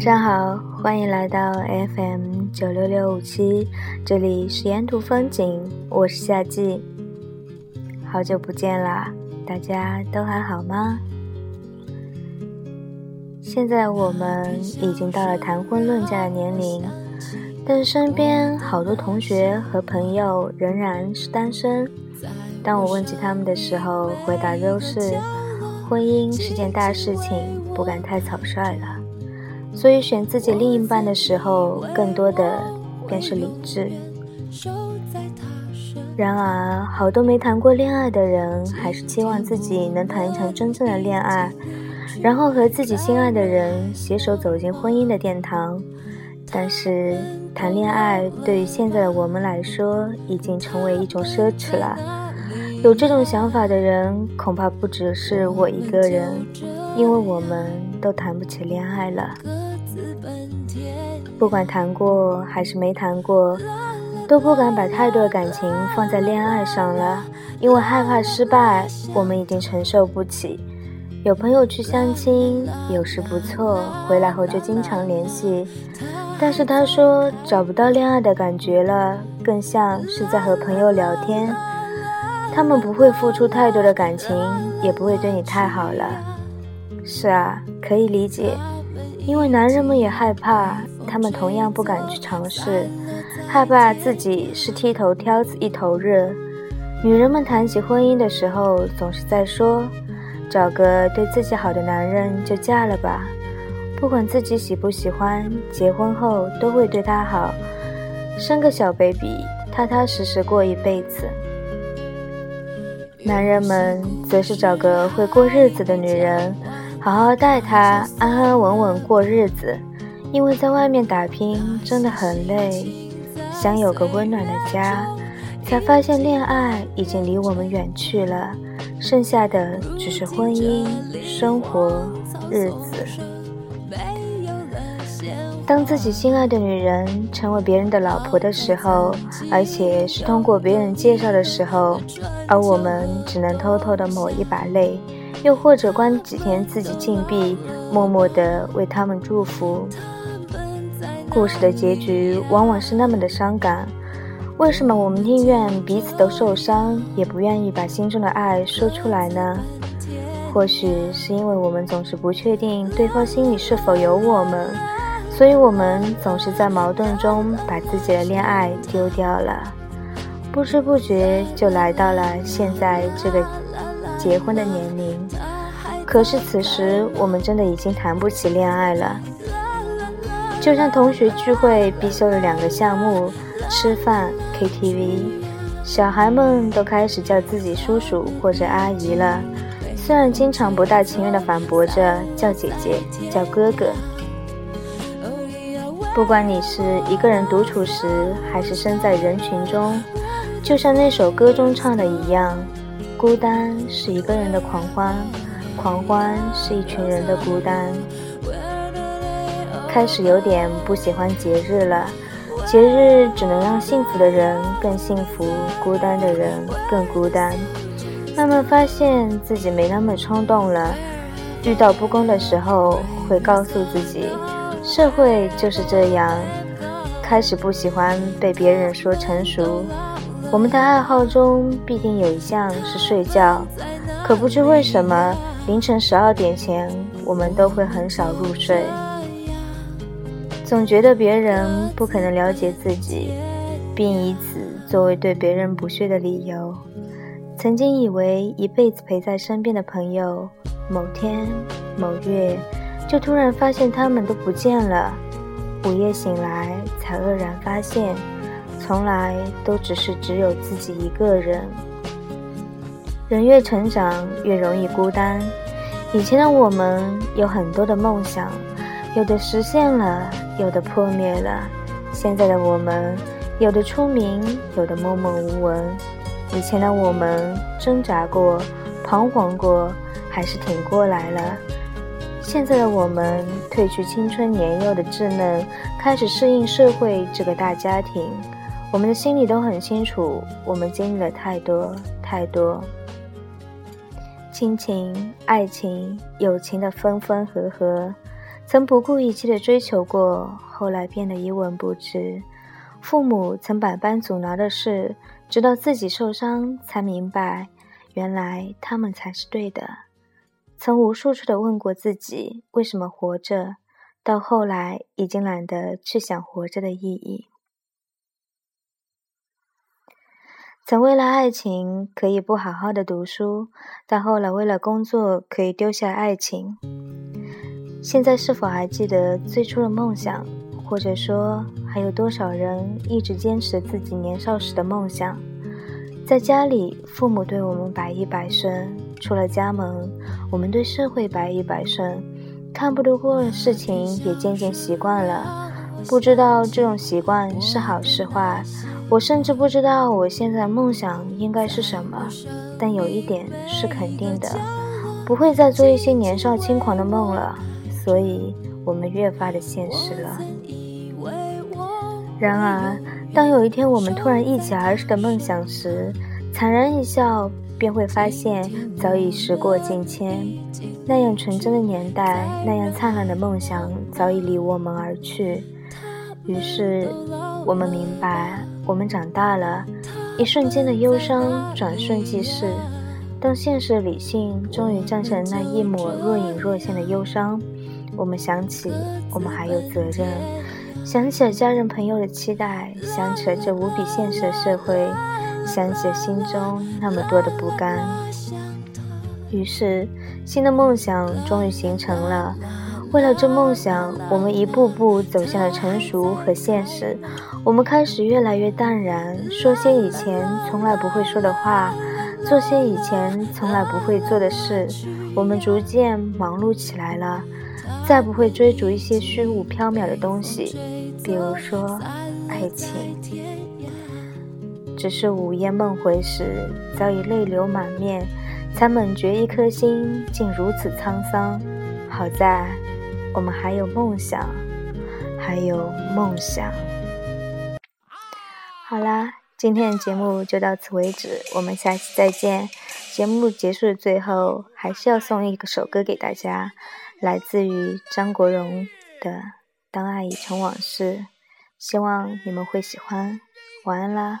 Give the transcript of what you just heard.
晚上好，欢迎来到 FM 九六六五七，这里是沿途风景，我是夏季。好久不见啦，大家都还好吗？现在我们已经到了谈婚论嫁的年龄，但身边好多同学和朋友仍然是单身。当我问起他们的时候，回答都是婚姻是件大事情，不敢太草率了。所以选自己另一半的时候，更多的便是理智。然而，好多没谈过恋爱的人，还是期望自己能谈一场真正的恋爱，然后和自己心爱的人携手走进婚姻的殿堂。但是，谈恋爱对于现在的我们来说，已经成为一种奢侈了。有这种想法的人，恐怕不只是我一个人，因为我们都谈不起恋爱了。不管谈过还是没谈过，都不敢把太多的感情放在恋爱上了，因为害怕失败，我们已经承受不起。有朋友去相亲，有时不错，回来后就经常联系，但是他说找不到恋爱的感觉了，更像是在和朋友聊天。他们不会付出太多的感情，也不会对你太好了。是啊，可以理解。因为男人们也害怕，他们同样不敢去尝试，害怕自己是剃头挑子一头热。女人们谈起婚姻的时候，总是在说：“找个对自己好的男人就嫁了吧，不管自己喜不喜欢，结婚后都会对他好，生个小 baby，踏踏实实过一辈子。”男人们则是找个会过日子的女人。好好待他，安安稳稳过日子，因为在外面打拼真的很累，想有个温暖的家，才发现恋爱已经离我们远去了，剩下的只是婚姻、生活、日子。当自己心爱的女人成为别人的老婆的时候，而且是通过别人介绍的时候，而我们只能偷偷的抹一把泪。又或者关几天自己禁闭，默默地为他们祝福。故事的结局往往是那么的伤感。为什么我们宁愿彼此都受伤，也不愿意把心中的爱说出来呢？或许是因为我们总是不确定对方心里是否有我们，所以我们总是在矛盾中把自己的恋爱丢掉了，不知不觉就来到了现在这个。结婚的年龄，可是此时我们真的已经谈不起恋爱了。就像同学聚会必修的两个项目，吃饭、KTV，小孩们都开始叫自己叔叔或者阿姨了，虽然经常不大情愿地反驳着叫姐姐、叫哥哥。不管你是一个人独处时，还是身在人群中，就像那首歌中唱的一样。孤单是一个人的狂欢，狂欢是一群人的孤单。开始有点不喜欢节日了，节日只能让幸福的人更幸福，孤单的人更孤单。慢慢发现自己没那么冲动了，遇到不公的时候会告诉自己，社会就是这样。开始不喜欢被别人说成熟。我们的爱好中必定有一项是睡觉，可不知为什么，凌晨十二点前我们都会很少入睡。总觉得别人不可能了解自己，并以此作为对别人不屑的理由。曾经以为一辈子陪在身边的朋友，某天某月，就突然发现他们都不见了。午夜醒来，才愕然发现。从来都只是只有自己一个人。人越成长，越容易孤单。以前的我们有很多的梦想，有的实现了，有的破灭了。现在的我们，有的出名，有的默默无闻。以前的我们挣扎过，彷徨过，还是挺过来了。现在的我们褪去青春年幼的稚嫩，开始适应社会这个大家庭。我们的心里都很清楚，我们经历了太多太多，亲情、爱情、友情的分分合合，曾不顾一切的追求过，后来变得一文不值。父母曾百般阻挠的事，直到自己受伤才明白，原来他们才是对的。曾无数次的问过自己为什么活着，到后来已经懒得去想活着的意义。曾为了爱情可以不好好的读书，但后来为了工作可以丢下爱情。现在是否还记得最初的梦想？或者说，还有多少人一直坚持自己年少时的梦想？在家里，父母对我们百依百顺；出了家门，我们对社会百依百顺。看不得过的事情也渐渐习惯了，不知道这种习惯是好是坏。我甚至不知道我现在梦想应该是什么。但有一点是肯定的，不会再做一些年少轻狂的梦了。所以，我们越发的现实了。然而，当有一天我们突然忆起儿时的梦想时，惨然一笑，便会发现早已时过境迁。那样纯真的年代，那样灿烂的梦想，早已离我们而去。于是，我们明白，我们长大了。一瞬间的忧伤，转瞬即逝。当现实理性终于战胜那一抹若隐若现的忧伤，我们想起，我们还有责任。想起了家人朋友的期待，想起了这无比现实的社会，想起了心中那么多的不甘。于是，新的梦想终于形成了。为了这梦想，我们一步步走向了成熟和现实。我们开始越来越淡然，说些以前从来不会说的话，做些以前从来不会做的事。我们逐渐忙碌起来了。再不会追逐一些虚无缥缈的东西，比如说爱情。只是午夜梦回时，早已泪流满面，才猛觉一颗心竟如此沧桑。好在我们还有梦想，还有梦想。好啦，今天的节目就到此为止，我们下期再见。节目结束的最后，还是要送一首歌给大家。来自于张国荣的《当爱已成往事》，希望你们会喜欢。晚安啦。